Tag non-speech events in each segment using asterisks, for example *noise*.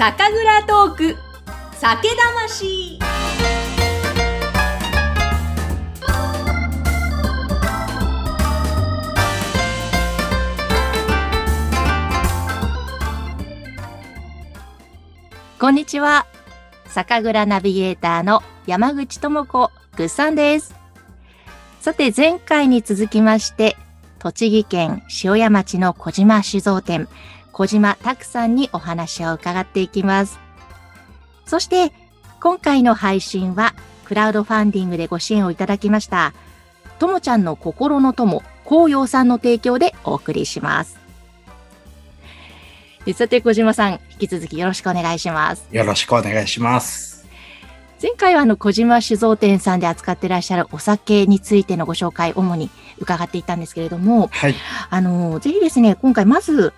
酒蔵トーク酒魂こんにちは。酒蔵ナビゲーターの山口智子ぐっさんです。さて、前回に続きまして、栃木県塩谷町の小島酒造店、小島拓さんにお話を伺っていきます。そして、今回の配信は、クラウドファンディングでご支援をいただきました、ともちゃんの心の友、紅葉さんの提供でお送りします。えさて、小島さん、引き続きよろしくお願いします。よろしくお願いします。前回はあの小島酒造店さんで扱ってらっしゃるお酒についてのご紹介、主に伺っていたんですけれども、はい。あの、ぜひですね、今回まず、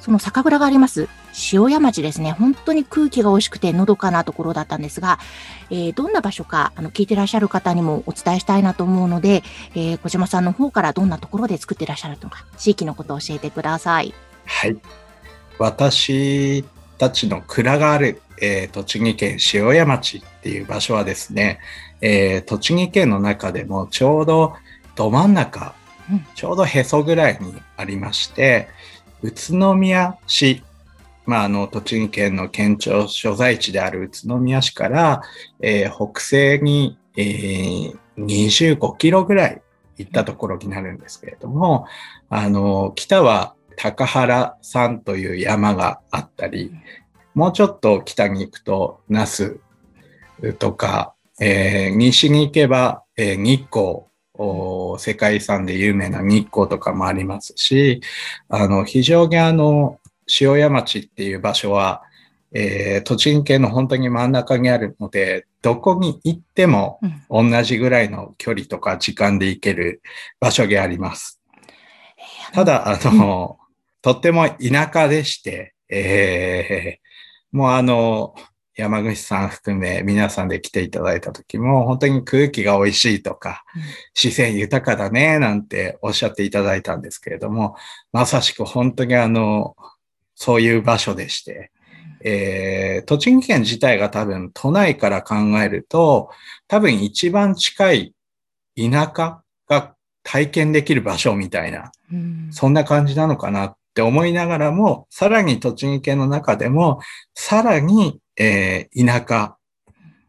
その酒蔵があります、塩谷町ですね、本当に空気が美味しくてのどかなところだったんですが、えーどんな場所か、あの、聞いてらっしゃる方にもお伝えしたいなと思うので、えー小島さんの方からどんなところで作ってらっしゃるのか、地域のことを教えてください。はい。私たちの蔵がある、えー栃木県塩谷町っていう場所はですね、えー栃木県の中でもちょうどど真ん中、うんちょうどへそぐらいにありまして、宇都宮市、まあ、あの、栃木県の県庁所在地である宇都宮市から、えー北西に、えー25キロぐらい行ったところになるんですけれども、あの、北は高原山という山があったり、もうちょっと北に行くと、那須とか、えー西に行けば、えー日光、世界遺産で有名な日光とかもありますし、あの、非常にあの、塩谷町っていう場所は、えー栃木県の本当に真ん中にあるので、どこに行ってもうん同じぐらいの距離とか時間で行ける場所があります。ただ、あの、とっても田舎でして、えーもうあの、山口さん含め皆さんで来ていただいた時も本当に空気が美味しいとか、うん。自然豊かだねなんておっしゃっていただいたんですけれども、まさしく本当にあの、そういう場所でして、えー栃木県自体が多分都内から考えると、多分一番近い田舎が体験できる場所みたいな、うん。そんな感じなのかなって思いながらも、さらに栃木県の中でも、さらに、えー田舎、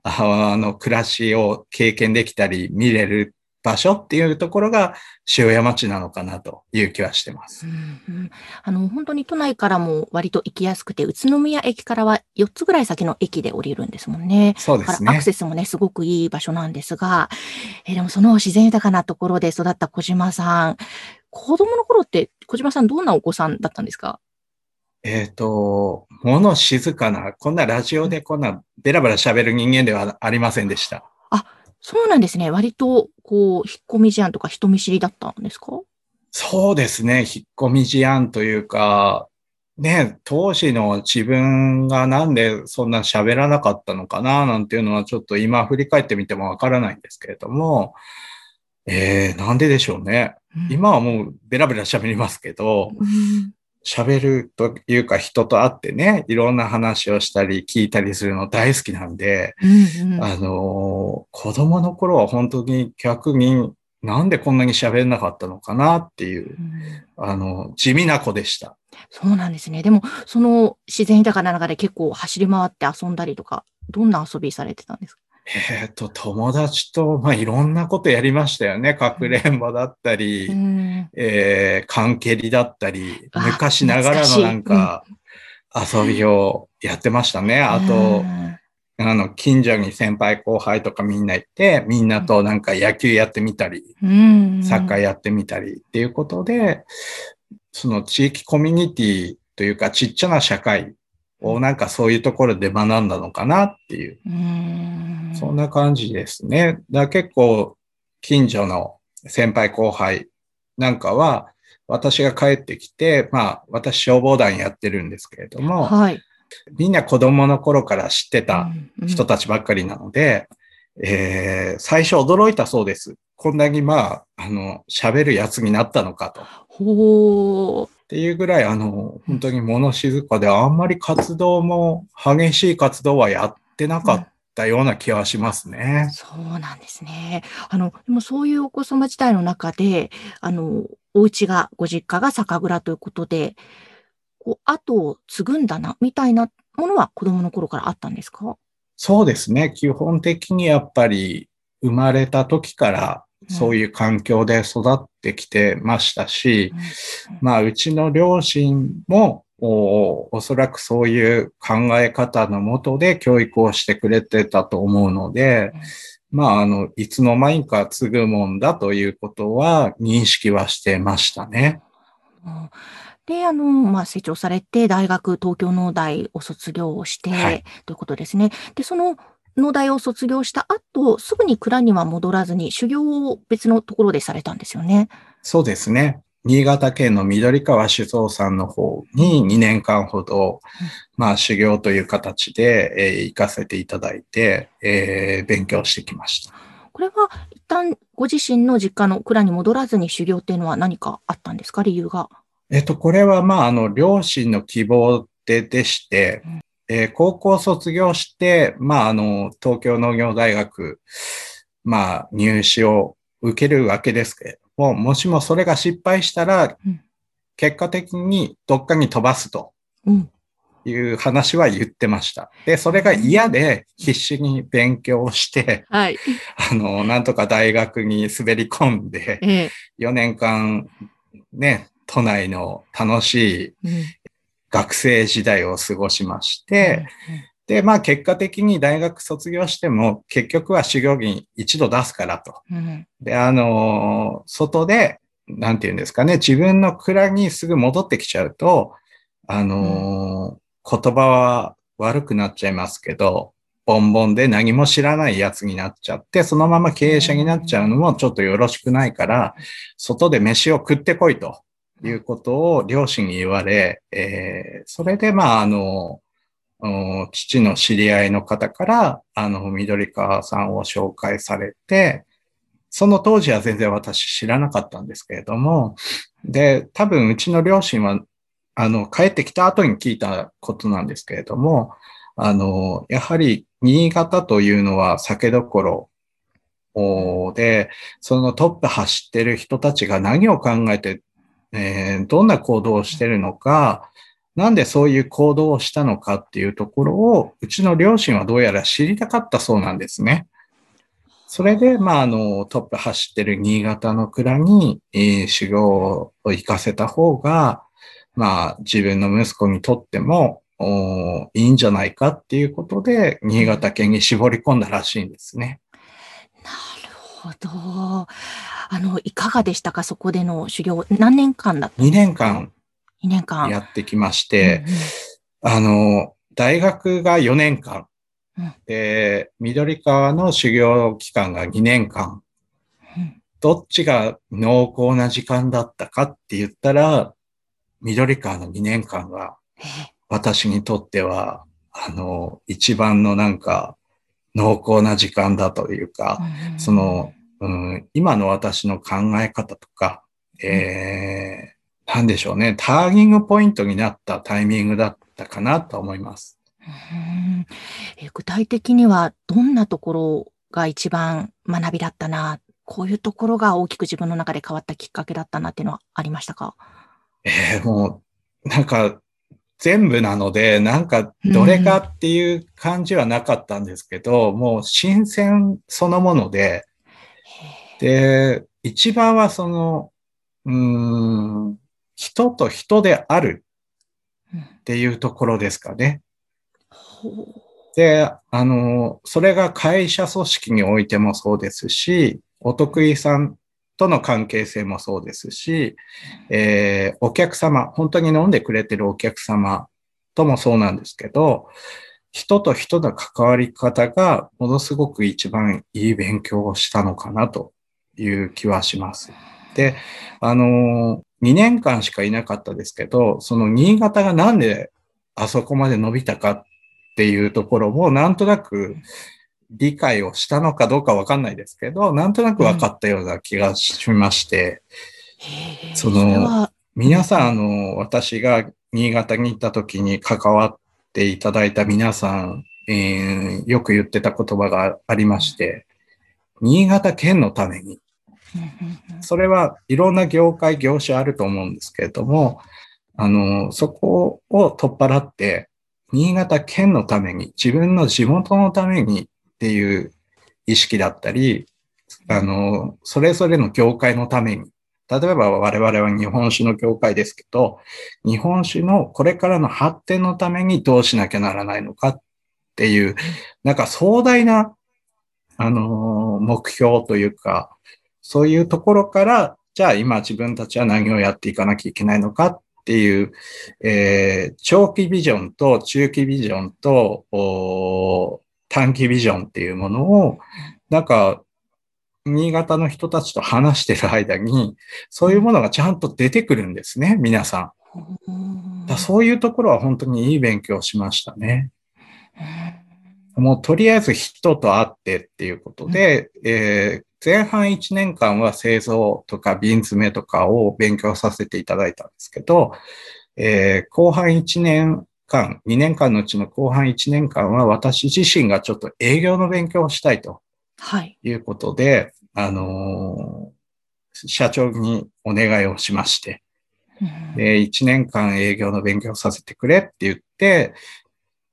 あの、暮らしを経験できたり見れる場所っていうところが塩谷町なのかなという気はしてます。うんうんあの、本当に都内からも割と行きやすくて、宇都宮駅からは4つぐらい先の駅で降りるんですもんね。そうですねだからアク。セスもね、すごくいい場所なんですが、えーでもその自然豊かなところで育った小島さん、子供の頃って小島さんどんなお子さんだったんですか？えっ、と、物静かな、こんなラジオでこんなベラベラ喋る人間ではありませんでした。そうなんですね。割と、こう、引っ込み思案とか人見知りだったんですか？そうですね。引っ込み思案というか、ね、当時の自分がなんでそんな喋らなかったのかな、なんていうのはちょっと今振り返ってみてもわからないんですけれども、えー、なんででしょうね。今はもうベラベラ喋りますけど、うん喋るというか人と会ってね、いろんな話をしたり聞いたりするの大好きなんで、うんうんあのー子供の頃は本当に逆になんでこんなに喋れなかったのかなっていう、うんあの、地味な子でした。そうなんですね。でも、その自然豊かな中で結構走り回って遊んだりとか、どんな遊びされてたんですか？えっ、と、友達と、まあ、いろんなことやりましたよね。かくれんぼだったり、うん。えー、缶蹴りだったり、あ昔ながらのなんか、遊びをやってましたね。あとう、ん。あの、近所に先輩後輩とかみんな行って、みんなとなんか野球やってみたり、うん。サッカーやってみたりっていうことで、その地域コミュニティというかちっちゃな社会をなんかそういうところで学んだのかなっていう、うんそんな感じですね。だ結構近所の先輩後輩なんかは私が帰ってきて、まあ私消防団やってるんですけれども、はい。みんな子供の頃から知ってたうん人たちばっかりなので、えー最初驚いたそうです。こんなにまあ、あの、喋るやつになったのかと。ほっていうぐらい、あの、本当に物静かで、あんまり活動も、激しい活動はやってなかったような気はしますね。そうなんですね。あの、でもそういうお子様時代の中で、あの、お家が、ご実家が酒蔵ということで、こう、後を継ぐんだな、みたいなものは子供の頃からあったんですか？そうですね。基本的にやっぱり、生まれた時からそういう環境で育ってきてましたし、まあ、うちの両親もおおそらくそういう考え方のもとで教育をしてくれてたと思うので、まあ、あの、いつの間にか継ぐもんだということは認識はしてましたね。で、あの、まあ、成長されて、大学、東京農大を卒業して、はい、ということですね。で、その農大を卒業した後、すぐに蔵には戻らずに修行を別のところでされたんですよね。そうですね。新潟県の緑川酒造さんの方に2年間ほど、まあ修行という形で、えー、行かせていただいて、えー、勉強してきました。これは一旦ご自身の実家の蔵に戻らずに修行っていうのは何かあったんですか？理由が。えっと、これはまああの両親の希望ででして、えー、高校卒業して、まあ、あの、東京農業大学、まあ、入試を受けるわけですけれども、もしもそれが失敗したら、結果的にどっかに飛ばすという話は言ってました。で、それが嫌で必死に勉強して、はい、*laughs* あの、なんとか大学に滑り込んで、4年間ね、都内の楽しい学生時代を過ごしまして、で、まあ結果的に大学卒業しても結局は修行着一度出すからと。で、あの、外で、なんて言うんですかね、自分の蔵にすぐ戻ってきちゃうと、あの、言葉は悪くなっちゃいますけど、ボンボンで何も知らないやつになっちゃって、そのまま経営者になっちゃうのもちょっとよろしくないから、外で飯を食ってこいと。いうことを両親に言われ、えー、それで、まあ、あの、父の知り合いの方から、あの、緑川さんを紹介されて、その当時は全然私知らなかったんですけれども、で、多分うちの両親は、あの、帰ってきた後に聞いたことなんですけれども、あの、やはり新潟というのは酒どころで、そのトップ走ってる人たちが何を考えてえー、どんな行動をしてるのか、なんでそういう行動をしたのかっていうところを、うちの両親はどうやら知りたかったそうなんですね。それで、まあ、あの、トップ走ってる新潟の蔵に、えー、修行を行かせた方が、まあ、自分の息子にとっても、いいんじゃないかっていうことで、新潟県に絞り込んだらしいんですね。なるほど。あの、いかがでしたか？そこでの修行。何年間だった2年間。2年間。やってきまして、うんうん、あの、大学が4年間。うん、で、緑川の修行期間が2年間。うん、どっちが濃厚な時間だったかって言ったら、緑川の2年間が、私にとっては、あの、一番のなんか、濃厚な時間だというか、その、うん、今の私の考え方とか、えー、なんでしょうね、ターギングポイントになったタイミングだったかなと思います。うん。え具体的にはどんなところが一番学びだったな、こういうところが大きく自分の中で変わったきっかけだったなっていうのはありましたか？えー、もう、なんか、全部なので、なんか、どれかっていう感じはなかったんですけど、うん、もう新鮮そのもので、で、一番はその、うん、人と人であるっていうところですかね。で、あの、それが会社組織においてもそうですし、お得意さんとの関係性もそうですし、えー、お客様、本当に飲んでくれてるお客様ともそうなんですけど、人と人の関わり方がものすごく一番いい勉強をしたのかなという気はします。で、あの、2年間しかいなかったですけど、その新潟がなんであそこまで伸びたかっていうところもなんとなく理解をしたのかどうかわかんないですけど、なんとなく分かったような気がしまして、うん、その、皆さん、あの、私が新潟に行った時に関わっていただいた皆さん、えーよく言ってた言葉がありまして、新潟県のために、それはいろんな業界、業種あると思うんですけれども、あの、そこを取っ払って、新潟県のために、自分の地元のためにっていう意識だったり、あの、それぞれの業界のために、例えば我々は日本酒の業界ですけど、日本酒のこれからの発展のためにどうしなきゃならないのかっていう、なんか壮大な、あの、目標というか、そういうところから、じゃあ今自分たちは何をやっていかなきゃいけないのかっていう、えー長期ビジョンと中期ビジョンとお短期ビジョンっていうものを、なんか、新潟の人たちと話してる間に、そういうものがちゃんと出てくるんですね、皆さん。だそういうところは本当にいい勉強をしましたね。もうとりあえず人と会ってっていうことで、えー前半1年間は製造とか瓶詰めとかを勉強させていただいたんですけど、えー後半1年間、2年間のうちの後半1年間は私自身がちょっと営業の勉強をしたいとはい。いうことで、あのー社長にお願いをしまして、で、1年間営業の勉強をさせてくれって言って、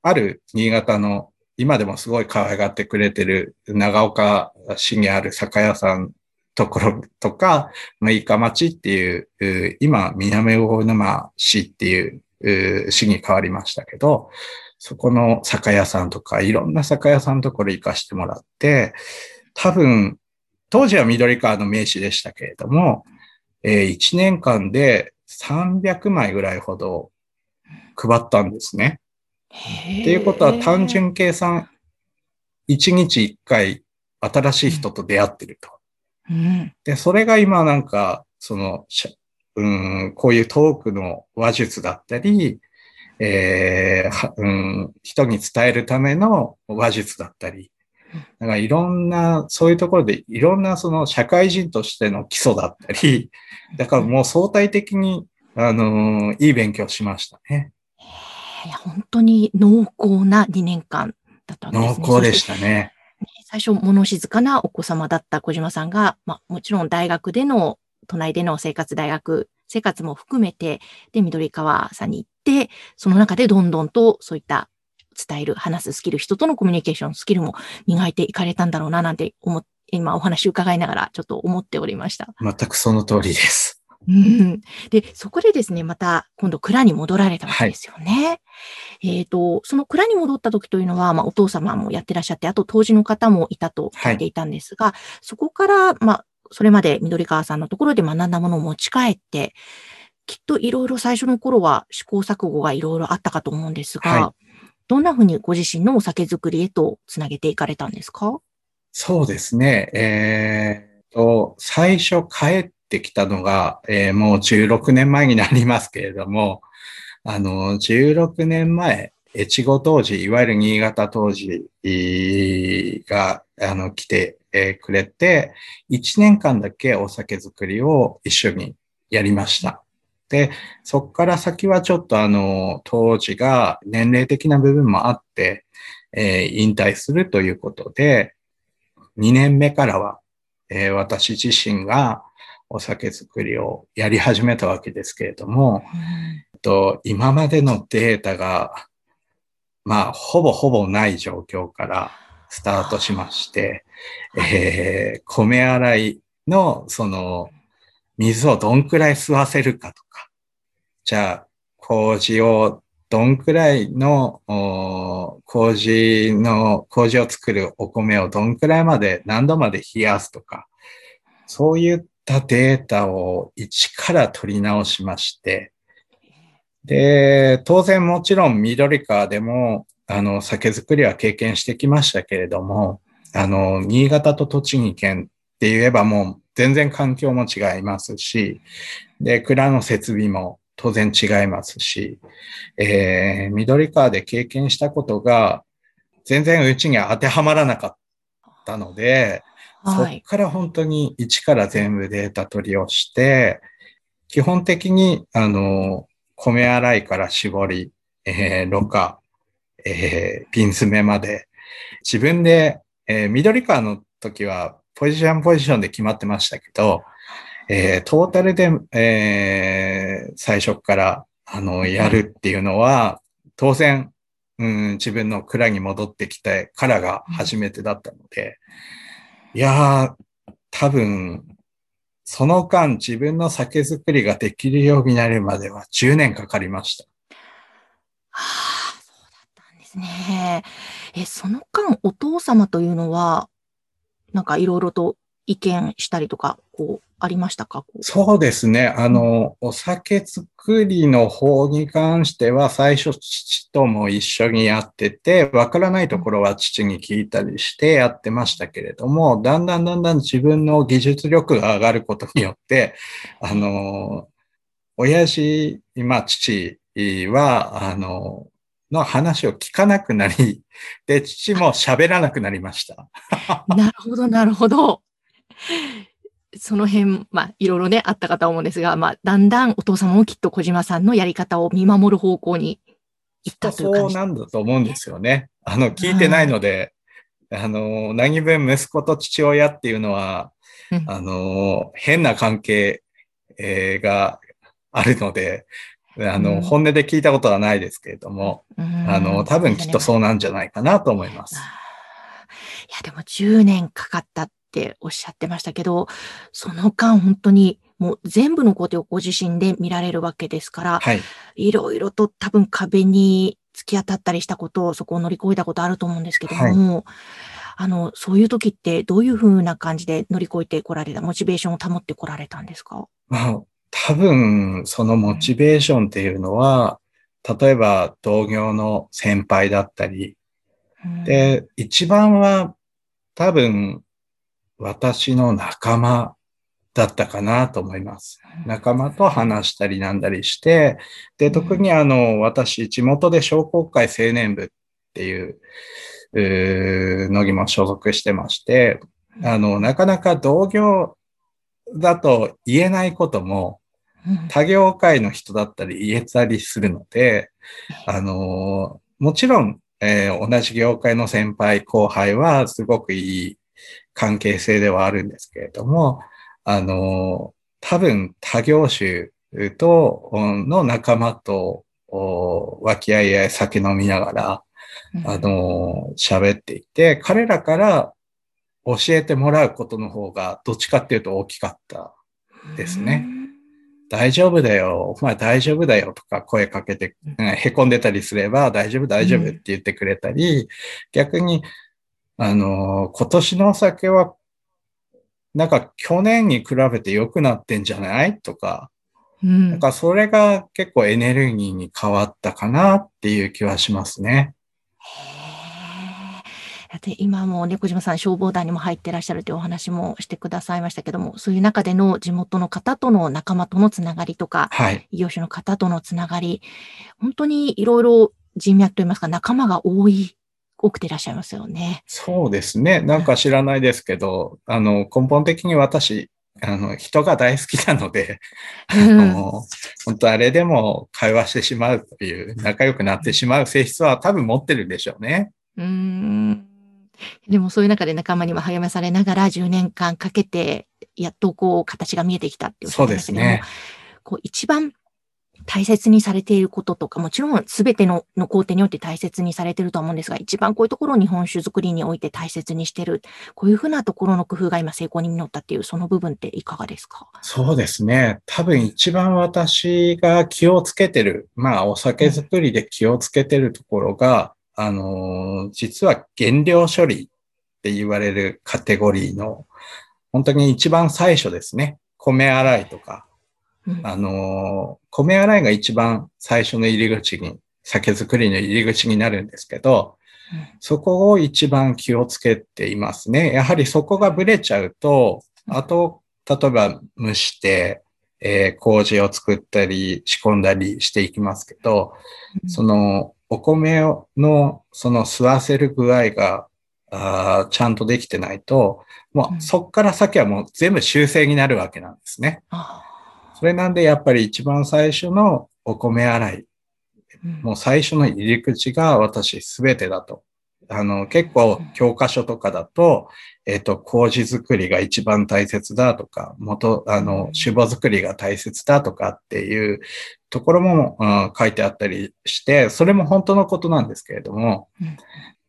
ある新潟の、今でもすごい可愛がってくれてる長岡市にある酒屋さんところとか、まあ、イカ町っていう、今、南大沼市っていう市に変わりましたけど、そこの酒屋さんとか、いろんな酒屋さんところ行かしてもらって、多分、当時は緑川の名刺でしたけれども、え1年間で300枚ぐらいほど配ったんですね。っっていうことは単純計算、1日1回新しい人と出会ってると。うん。で、それが今なんか、その、うん、こういうトークの話術だったり、えーはうん、人に伝えるための話術だったり、なんかいろんな、そういうところでいろんなその社会人としての基礎だったり、だからもう相対的に、あのいい勉強しましたね。いや本当に濃厚な2年間だったわけですね。濃厚でしそしてね。最初、物静かなお子様だった小島さんが、まあ、もちろん大学での、都内での生活、大学生活も含めて、で、緑川さんに行って、その中でどんどんとそういった伝える、話すスキル、人とのコミュニケーションスキルも磨いていかれたんだろうな、なんて思っ今お話伺いながらちょっと思っておりました。全くその通りです。うん。で、そこでですね、また今度蔵に戻られたわけですよね。えっ、と、その蔵に戻った時というのは、まあお父様もやってらっしゃって、あと当時の方もいたと聞いていたんですが、そこから、まあ、それまで緑川さんのところで学んだものを持ち帰って、きっといろいろ最初の頃は試行錯誤がいろいろあったかと思うんですが、はどんなふうにご自身のお酒作りへとつなげていかれたんですか？そうですね。えーと、最初帰っってきたのが、えーもう16年前になりますけれども、あの、16年前、越後当時、いわゆる新潟当時が、あの、来て、くれて、1年間だけお酒作りを一緒にやりました。で、そこから先はちょっとあの、当時が年齢的な部分もあって、えー引退するということで、2年目からは、えー私自身がお酒作りをやり始めたわけですけれども、えっと今までのデータが、まあ、ほぼほぼない状況からスタートしまして、えー米洗いの、その、水をどんくらい吸わせるかとか、じゃあ、麹をどんくらいの、お麹の、麹を作るお米をどんくらいまで、何度まで冷やすとか、そういったデータを一から取り直しまして、で、当然もちろん緑川でも、あの、酒造りは経験してきましたけれども、あの、新潟と栃木県って言えばもう全然環境も違いますし、で、蔵の設備も当然違いますし、えー、緑川で経験したことが全然うちには当てはまらなかったので、そ。こから本当に一から全部データ取りをして、基本的に、あの、米洗いから絞り、えー、ろ過、えー、ピン詰めまで、自分で、えー、緑川の時はポジションポジションで決まってましたけど、えー、トータルで、えー、最初から、あの、やるっていうのは、当然、うん、自分の蔵に戻ってきてからが初めてだったので、いやー、多分、その間自分の酒造りができるようになるまでは10年かかりました。はあ、そうだったんですね。え、その間お父様というのは、なんかいろいろと意見したりとか、こう、ありましたか？そうですね。あの、お酒作りの方に関しては、最初父とも一緒にやってて、わからないところは父に聞いたりしてやってましたけれども、だんだんだんだん自分の技術力が上がることによって、あの、親父、今父は、あの、の話を聞かなくなり、で、父も喋らなくなりました。*laughs* なるほど、なるほど。*laughs* その辺、まあ、いろいろね、あったかと思うんですが、まあ、だんだんお父様もきっと小島さんのやり方を見守る方向に行ったという感じ。そうなんだと思うんですよね。あの、聞いてないので、あの、何分息子と父親っていうのは、うん、あの、変な関係、えー、があるので、あの、うん、本音で聞いたことはないですけれども、うん、あの、多分きっとそうなんじゃないかなと思います。いや、でも10年かかったっておっしゃってましたけど、その間本当にもう全部の工程をご自身で見られるわけですから、はい、いろいろと多分壁に突き当たったりしたことを、そこを乗り越えたことあると思うんですけども、はい、あの、そういう時ってどういうふうな感じで乗り越えてこられた、モチベーションを保ってこられたんですか？まあ、多分、そのモチベーションっていうのは、うん、例えば同業の先輩だったり、うん、で、一番は多分私の仲間だったかなと思います。仲間と話したりなんだりして、で、特にあの、私、地元で商工会青年部っていう、うのにも所属してまして、あの、なかなか同業だと言えないことも、他業界の人だったり言えたりするので、あの、もちろん、えー、同じ業界の先輩後輩はすごくいい関係性ではあるんですけれども、あの、多分他業種と、の仲間と、和気あいあい酒飲みながら、あの、喋っていて、彼らから教えてもらうことの方が、どっちかっていうと大きかったですね。大丈夫だよ、お前大丈夫だよとか声かけて、へこんでたりすれば大丈夫大丈夫って言ってくれたり、逆にあの、今年のお酒は、なんか去年に比べて良くなってんじゃない？とか、うん、なんかそれが結構エネルギーに変わったかなっていう気はしますね。で今も猫島さん消防団にも入ってらっしゃるというお話もしてくださいましたけども、そういう中での地元の方との仲間とのつながりとか、はい、異業種の方とのつながり、本当にいろいろ人脈といいますか仲間が多い多くていらっしゃいますよね。そうですね。なんか知らないですけど、*laughs* あの、根本的に私、あの、人が大好きなので、*laughs* あの、本当あれでも会話してしまうという、仲良くなってしまう性質は多分持ってるんでしょうね。うん。でもそういう中で仲間にも励まされながら10年間かけて、やっとこう形が見えてきたっていうそうですね。こう一番大切にされていることとか、もちろん全てのの工程によって大切にされていると思うんですが、一番こういうところを日本酒作りにおいて大切にしている、こういうふうなところの工夫が今成功に実ったっていう、その部分っていかがですか？そうですね。多分一番私が気をつけてる、まあお酒作りで気をつけてるところが、うん、あの、実は原料処理って言われるカテゴリーの、本当に一番最初ですね。米洗いとか、あの、米洗いが一番最初の入り口に、酒造りの入り口になるんですけど、そこを一番気をつけていますね。やはりそこがブレちゃうと、あと、例えば蒸して、えー、麹を作ったり仕込んだりしていきますけど、そのお米のその吸わせる具合があちゃんとできてないと、もうそっから先はもう全部修正になるわけなんですね。それなんでやっぱり一番最初のお米洗い、うん。もう最初の入り口が私すべてだと。あの、結構教科書とかだと、えっ、と、麹作りが一番大切だとか、元、あの、酒母作りが大切だとかっていうところも、うん書いてあったりして、それも本当のことなんですけれども、うん。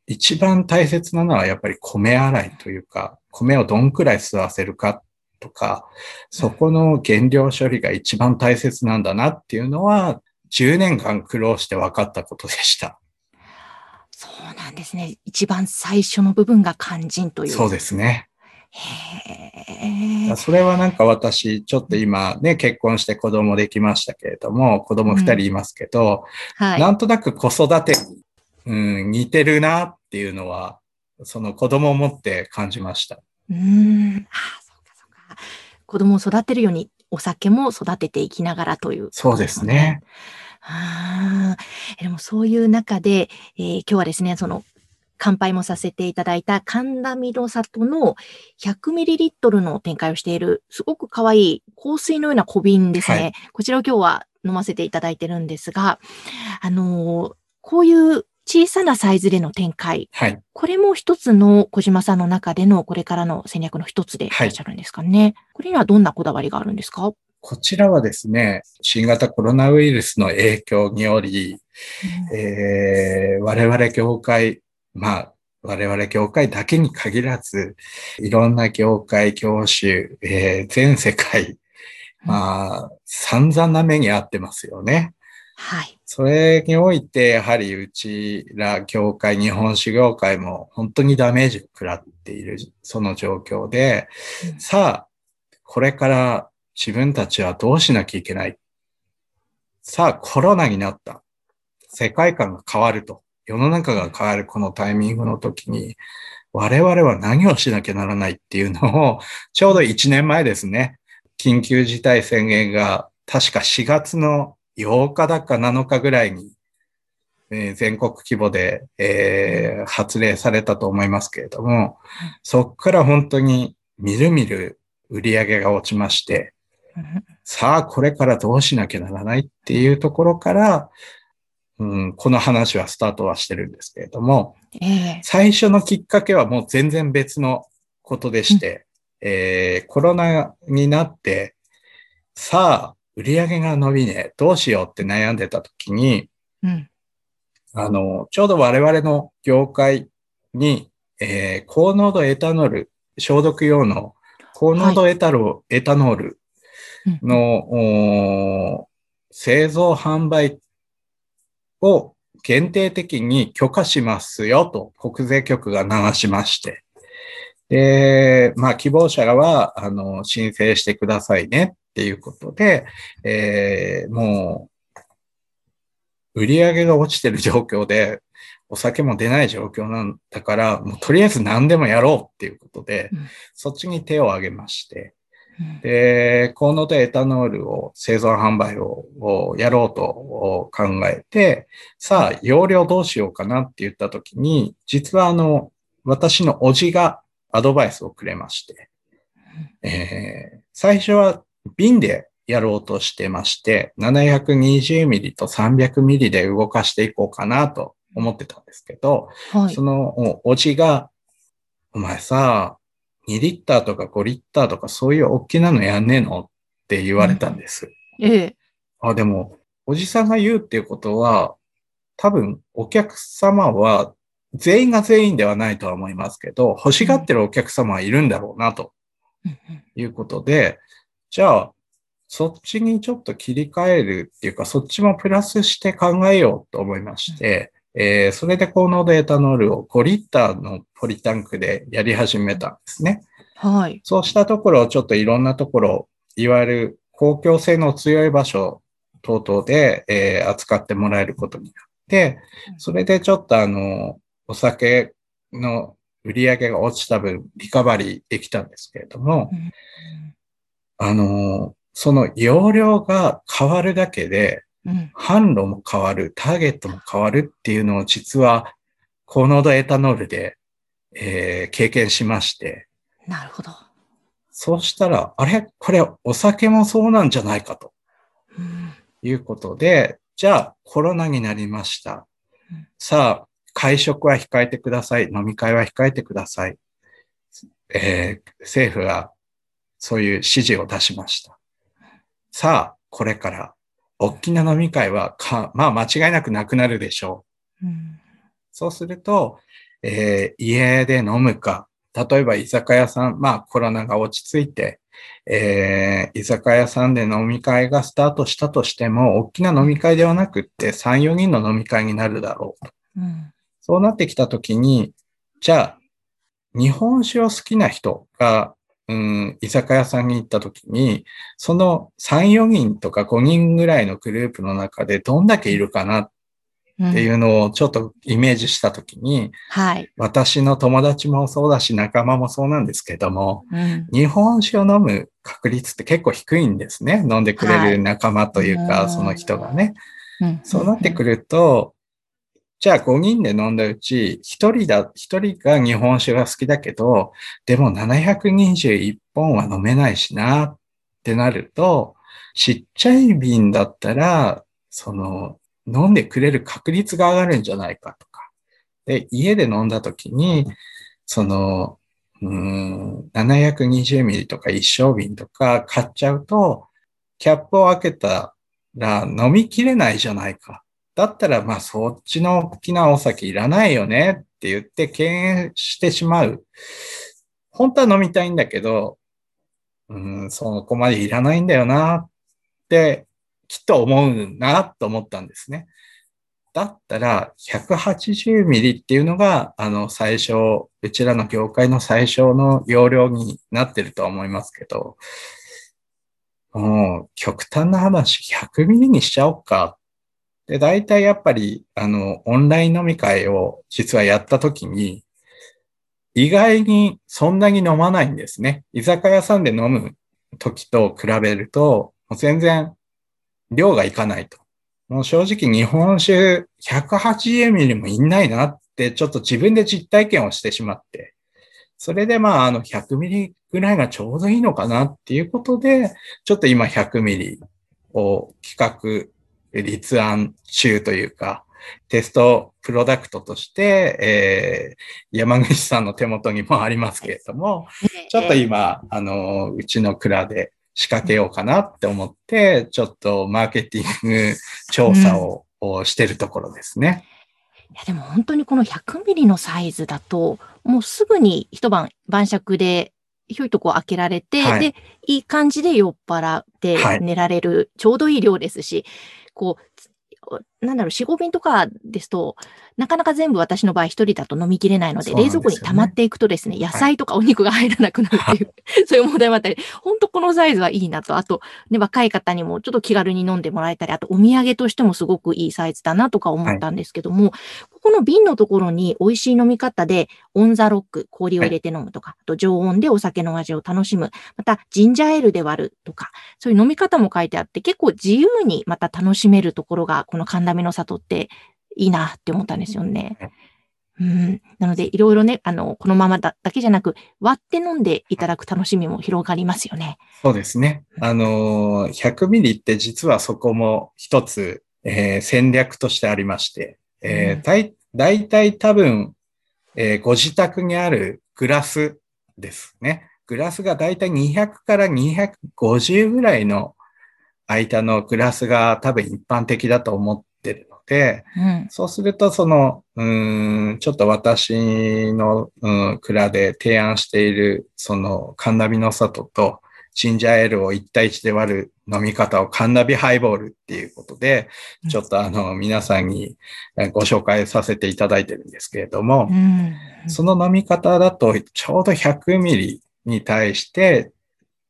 一番大切なのはやっぱり米洗いというか、米をどんくらい吸わせるかとか、そこの原料処理が一番大切なんだなっていうのは、10年間苦労して分かったことでした。そうなんですね。一番最初の部分が肝心という。そうですね。へえ。それはなんか私、ちょっと今ね、結婚して子供できましたけれども、子供2人いますけど、はい。なんとなく子育てに、うん、似てるなっていうのは、その子供を持って感じました。うーん。あ。子供を育てるように、お酒も育てていきながらという、そうですね。あでもそういう中で、えー今日はですね、その、乾杯もさせていただいた神田ミロ里の 100ml の展開をしている、すごく可愛い香水のような小瓶ですね。はいこちらを今日は飲ませていただいてるんですが、あのーこういう小さなサイズでの展開、はい。これも一つの小島さんの中でのこれからの戦略の一つでいらっしゃるんですかね。これにはどんなこだわりがあるんですか、こちらはですね、新型コロナウイルスの影響により、えー我々業界、まあ、我々業界だけに限らず、いろんな業界、業種、えー全世界、まあ、散々な目に遭ってますよね。はい。それにおいて、やはりうちら業界、日本酒業界も本当にダメージを食らっている、その状況で、うんさあ、これから自分たちはどうしなきゃいけない？さあ、コロナになった。世界観が変わると。世の中が変わるこのタイミングの時に、我々は何をしなきゃならないっていうのを、ちょうど1年前ですね。緊急事態宣言が確か4月の8日だか7日ぐらいに、えー全国規模で、えー発令されたと思いますけれども、そこから本当にみるみる売り上げが落ちまして、うんさあこれからどうしなきゃならないっていうところから、うん、この話はスタートはしてるんですけれども、ええ。最初のきっかけはもう全然別のことでして、えーコロナになって、さあ、売り上げが伸びねえ、どうしようって悩んでた時に、うん。あの、ちょうど我々の業界に、えー高濃度エタノール、消毒用の高濃度エタロ、エタノールうんの、おー製造販売を限定的に許可しますよと国税局が流しまして。で、まあ希望者は、あの、申請してくださいねっていうことで、えーもう、売り上げが落ちてる状況で、お酒も出ない状況なんだから、もうとりあえず何でもやろうっていうことで、うん。そっちに手を挙げまして、うん。で、高濃度エタノールを製造販売ををやろうと考えて、さあ、容量どうしようかなって言ったときに、実はあの、私のおじがアドバイスをくれまして、えー最初は瓶でやろうとしてまして、720ミリと300ミリで動かしていこうかなと思ってたんですけど、はいそ。のおおじが、お前さ、2リッターとか5リッターとかそういう大きなのやんねえのって言われたんです。ええあ、でも、おじさんが言うっていうことは、多分お客様は全員が全員ではないとは思いますけど、欲しがってるお客様はいるんだろうなということで、じゃあ、そっちにちょっと切り替えるっていうか、そっちもプラスして考えようと思いまして、えーそれで高濃度エタノールを5リッターのポリタンクでやり始めたんですね。はい。そうしたところ、ちょっといろんなところ、いわゆる公共性の強い場所等々で、えー扱ってもらえることになって、それでちょっとあの、お酒の売り上げが落ちた分、リカバリーできたんですけれども、うんあの、その容量が変わるだけで、うん販路も変わる、ターゲットも変わるっていうのを実は、高濃度エタノールで、えー経験しまして、なるほど。そうしたら、あれ？これお酒もそうなんじゃないかとうんいうことで、じゃあコロナになりましたうん。さあ、会食は控えてください。飲み会は控えてください。えー政府がそういう指示を出しました。さあ、これから、大きな飲み会はか、まあ間違いなくなくなるでしょう。うんそうすると、えー家で飲むか、例えば居酒屋さん、まあコロナが落ち着いて、えー居酒屋さんで飲み会がスタートしたとしても、大きな飲み会ではなくって3、4人の飲み会になるだろうと。うんそうなってきたときに、じゃあ、日本酒を好きな人が、うん、居酒屋さんに行ったときに、その3、4人とか5人ぐらいのグループの中でどんだけいるかなっていうのをちょっとイメージしたときに、はい。私の友達もそうだし仲間もそうなんですけども、うん日本酒を飲む確率って結構低いんですね。飲んでくれる仲間というか、はいその人がね。うんそうなってくると、じゃあ5人で飲んだうち、1人だ、一人が日本酒が好きだけど、でも721本は飲めないしなってなると、ちっちゃい瓶だったら、その、飲んでくれる確率が上がるんじゃないかとか。で、家で飲んだ時に、その、うん、720ミリとか一升瓶とか買っちゃうと、キャップを開けたら飲みきれないじゃないか。だったら、まあ、そっちの大きなお酒いらないよねって言って敬遠してしまう。本当は飲みたいんだけど、うん、そこまでいらないんだよなって、きっと思うなと思ったんですね。だったら、180ミリっていうのが、あの、最初、うちらの業界の最初の容量になってると思いますけど、もう、極端な話、100ミリにしちゃおうか。で、大体やっぱり、あの、オンライン飲み会を実はやったときに、意外にそんなに飲まないんですね。居酒屋さんで飲む時と比べると、もう全然量がいかないと。もう正直日本酒180ミリもいんないなって、ちょっと自分で実体験をしてしまって。それでまあ、あの100ミリぐらいがちょうどいいのかなっていうことで、ちょっと今100ミリを企画、立案中というか、テストプロダクトとして、えー、山口さんの手元にもありますけれども、ちょっと今、あの、うちの蔵で仕掛けようかなって思って、ちょっとマーケティング調査を,、してるところですね。いやでも本当にこの100ミリのサイズだと、もうすぐに一晩晩酌でひょいとこう開けられて、はい。で、いい感じで酔っ払ってはい。寝られる、ちょうどいい量ですし、こう、なんだろう、4、5瓶とかですと、なかなか全部私の場合一人だと飲みきれないので、でね。冷蔵庫に溜まっていくとですね、野菜とかお肉が入らなくなるっていう、*laughs* そういう問題もあったり、本当このサイズはいいなと、あと、ね、若い方にもちょっと気軽に飲んでもらえたり、あとお土産としてもすごくいいサイズだなとか思ったんですけども、ここの瓶のところに美味しい飲み方で、オンザロック、氷を入れて飲むとか、あと常温でお酒の味を楽しむ、またジンジャーエールで割るとか、そういう飲み方も書いてあって、結構自由にまた楽しめるところが、この神田美の里っていいなって思ったんですよね。うん、なので、いろいろね、あの、このままだだけじゃなく、割って飲んでいただく楽しみも広がりますよね。そうですね。あのー、100ミリって実はそこも一つ、えー戦略としてありまして、えうんー、だいだいたい多分、えーご自宅にあるグラスですね。グラスがだいたい200から250ぐらいの間のグラスが多分一般的だと思ってるので、うん。そうすると、その、うーん、ちょっと私の、うん、蔵で提案している、その、カンナビの里と、ジンジャーエールを1対1で割る飲み方をカンナビハイボールっていうことで、ちょっとあの、皆さんにえご紹介させていただいてるんですけれどもう、ん。その飲み方だと、ちょうど100ミリに対して、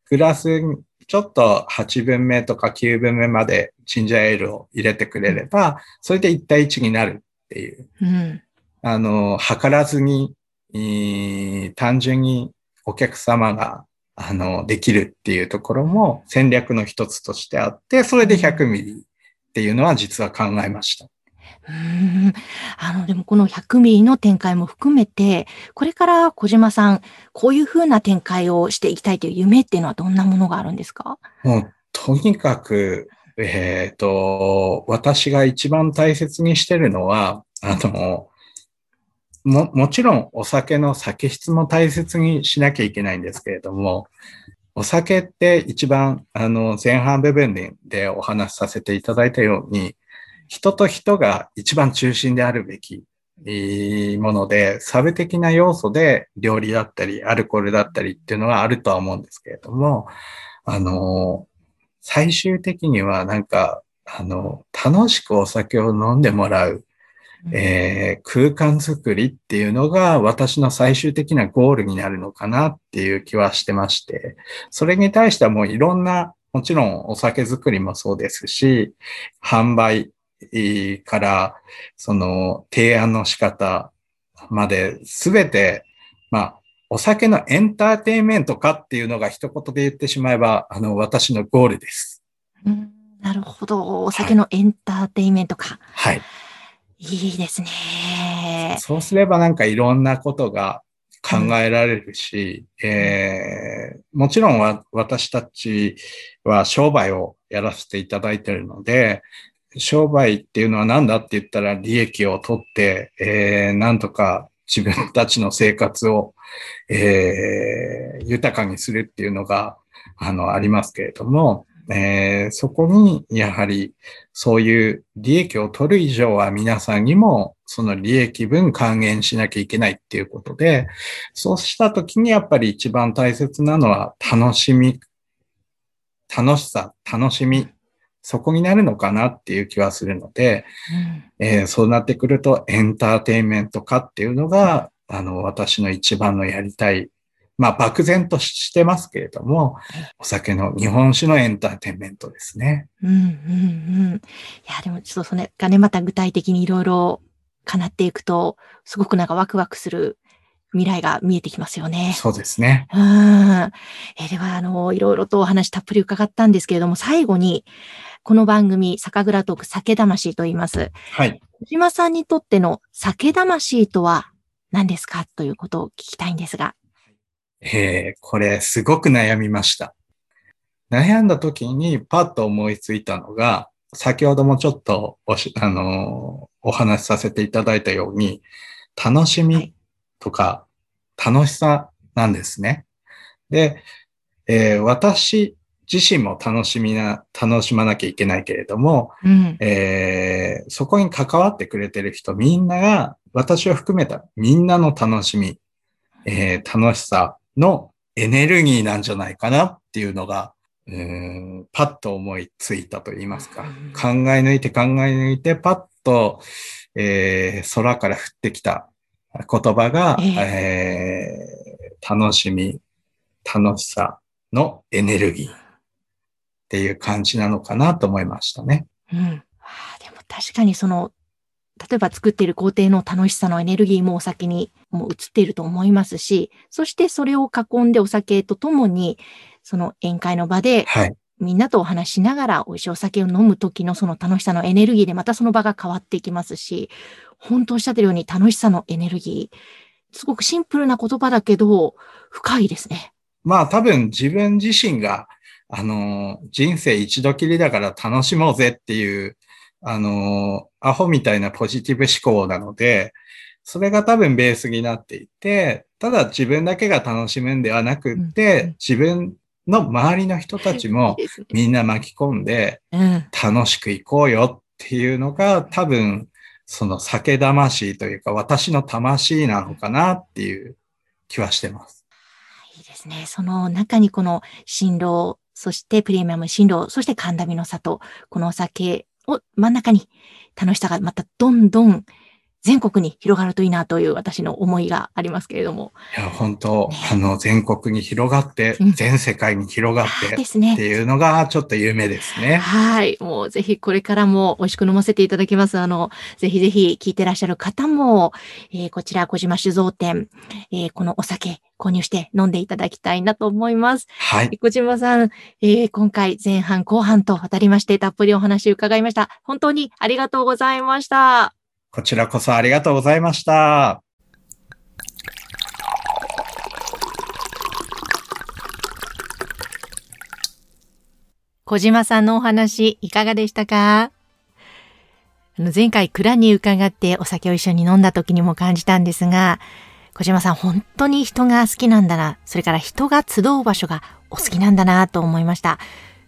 グラスにちょっと8分目とか9分目までジンジャーエールを入れてくれれば、それで1対1になるっていう、うん。あの、測らずに、えー単純にお客様が、あの、できるっていうところも戦略の一つとしてあって、それで100ミリっていうのは実は考えました。うーん。あの、でもこの100ミリの展開も含めて、これから小島さん、こういう風な展開をしていきたいという夢っていうのはどんなものがあるんですか？もう、とにかく、えっ、と、私が一番大切にしてるのは、あの、も、もちろんお酒の酒質も大切にしなきゃいけないんですけれども、お酒って一番、あの、前半部分でお話しさせていただいたように、人と人が一番中心であるべきもので、サブ的な要素で料理だったり、アルコールだったりっていうのはあるとは思うんですけれども、あの、最終的にはなんか、あの、楽しくお酒を飲んでもらう、えー、空間づくりっていうのが私の最終的なゴールになるのかなっていう気はしてまして、それに対してはもういろんな、もちろんお酒作りもそうですし、販売から、その提案の仕方まで、すべて、まあ、お酒のエンターテインメントかっていうのが一言で言ってしまえば、あの、私のゴールです。うん、なるほど。お酒のエンターテインメントか。はい。いいですね。そうすればなんかいろんなことが考えられるし、うん、えー、もちろんは私たちは商売をやらせていただいているので、商売っていうのは何だって言ったら利益を取って、えー、なんとか自分たちの生活を、えー、豊かにするっていうのが、あの、ありますけれども、えー、そこに、やはり、そういう利益を取る以上は皆さんにも、その利益分還元しなきゃいけないっていうことで、そうしたときにやっぱり一番大切なのは楽しみ、楽しさ、楽しみそこになるのかなっていう気はするので、うん、えー、そうなってくるとエンターテインメント化っていうのが、あの、私の一番のやりたい、まあ、漠然としてますけれども、お酒の日本酒のエンターテインメントですね。うんうんうん。いや、でもちょっとそれがね、また具体的にいろいろ叶っていくと、すごくなんかワクワクする未来が見えてきますよね。そうですね。うん。えー、では、あの、いろいろとお話たっぷり伺ったんですけれども、最後に、この番組、酒蔵トーク酒魂と言います。はい。小島さんにとっての酒魂とは何ですか？ということを聞きたいんですが。えー、これすごく悩みました。悩んだ時にパッと思いついたのが、先ほどもちょっとおし、あのー、お話しさせていただいたように、楽しみとか楽しさなんですね。で、えー、私自身も楽しみな、楽しまなきゃいけないけれども、うん、えー、そこに関わってくれてる人みんなが、私を含めたみんなの楽しみ、えー、楽しさのエネルギーなんじゃないかなっていうのが、うんパッと思いついたと言いますか、考え抜いて考え抜いて、パッと、えー、空から降ってきた言葉が、えー、えー、楽しみ、楽しさのエネルギー。っていう感じなのかなと思いましたね。うん。でも確かにその、例えば作っている工程の楽しさのエネルギーもお酒にも移っていると思いますし、そしてそれを囲んでお酒とともに、その宴会の場で、みんなとお話しながら美味しいお酒を飲む時のその楽しさのエネルギーでまたその場が変わっていきますし、本当おっしゃってるように楽しさのエネルギー、すごくシンプルな言葉だけど、深いですね。まあ多分自分自身があの、人生一度きりだから楽しもうぜっていう、あの、アホみたいなポジティブ思考なので、それが多分ベースになっていて、ただ自分だけが楽しむんではなくって、自分の周りの人たちも *laughs* みんな巻き込んで、楽しく行こうよっていうのが多分、その酒魂というか私の魂なのかなっていう気はしてます。いいですね。その中にこの新郎そしてプレミアム新郎、そして神田美の里、このお酒を真ん中に楽しさがまたどんどん全国に広がるといいなという私の思いがありますけれども。いや、本当、あの、全国に広がって、うん全世界に広がって、ですねって。いうのがちょっと夢ですね。はい。もうぜひこれからも美味しく飲ませていただきます。あの、ぜひぜひ聞いてらっしゃる方も、えーこちら小島酒造店、えーこのお酒購入して飲んでいただきたいなと思います。はい。小島さん、えー今回前半後半と渡りましてたっぷりお話伺いました。本当にありがとうございました。こちらこそありがとうございました。小島さんのお話いかがでしたか？あの前回蔵に伺ってお酒を一緒に飲んだ時にも感じたんですが、小島さん本当に人が好きなんだな、それから人が集う場所がお好きなんだなと思いました。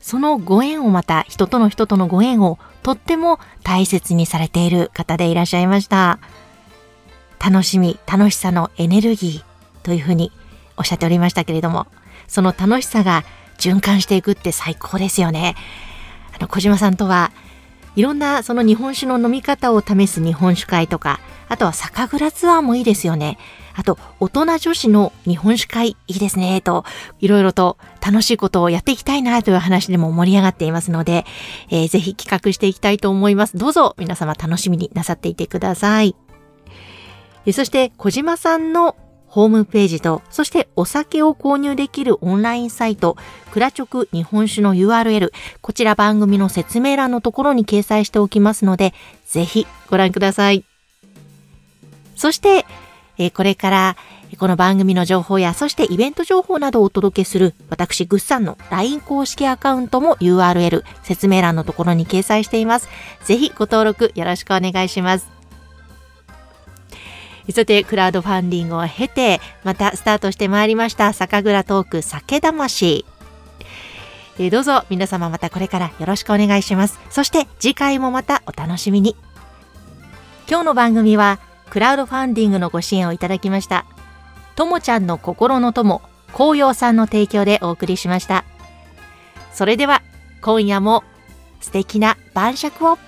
そのご縁をまた人との人とのご縁をとっても大切にされている方でいらっしゃいました。楽しみ、楽しさのエネルギーというふうにおっしゃっておりましたけれども、その楽しさが循環していくって最高ですよね。あの小島さんとはいろんなその日本酒の飲み方を試す日本酒会とか、あとは酒蔵ツアーもいいですよね。あと、大人女子の日本酒会いいですね、と、いろいろと楽しいことをやっていきたいなという話でも盛り上がっていますので、えーぜひ企画していきたいと思います。どうぞ皆様楽しみになさっていてください。そして、小島さんのホームページと、そしてお酒を購入できるオンラインサイト、クラチョク日本酒の URL、こちら番組の説明欄のところに掲載しておきますので、ぜひご覧ください。そして、えーこれから、この番組の情報や、そしてイベント情報などをお届けする、私、グッサンの LINE 公式アカウントも URL、説明欄のところに掲載しています。ぜひご登録よろしくお願いします。さて、クラウドファンディングを経て、またスタートしてまいりました、酒蔵トーク酒魂。えどうぞ皆様またこれからよろしくお願いします。そして次回もまたお楽しみに。今日の番組はクラウドファンディングのご支援をいただきました。ともちゃんの心の友、紅葉さんの提供でお送りしました。それでは今夜も素敵な晩酌を。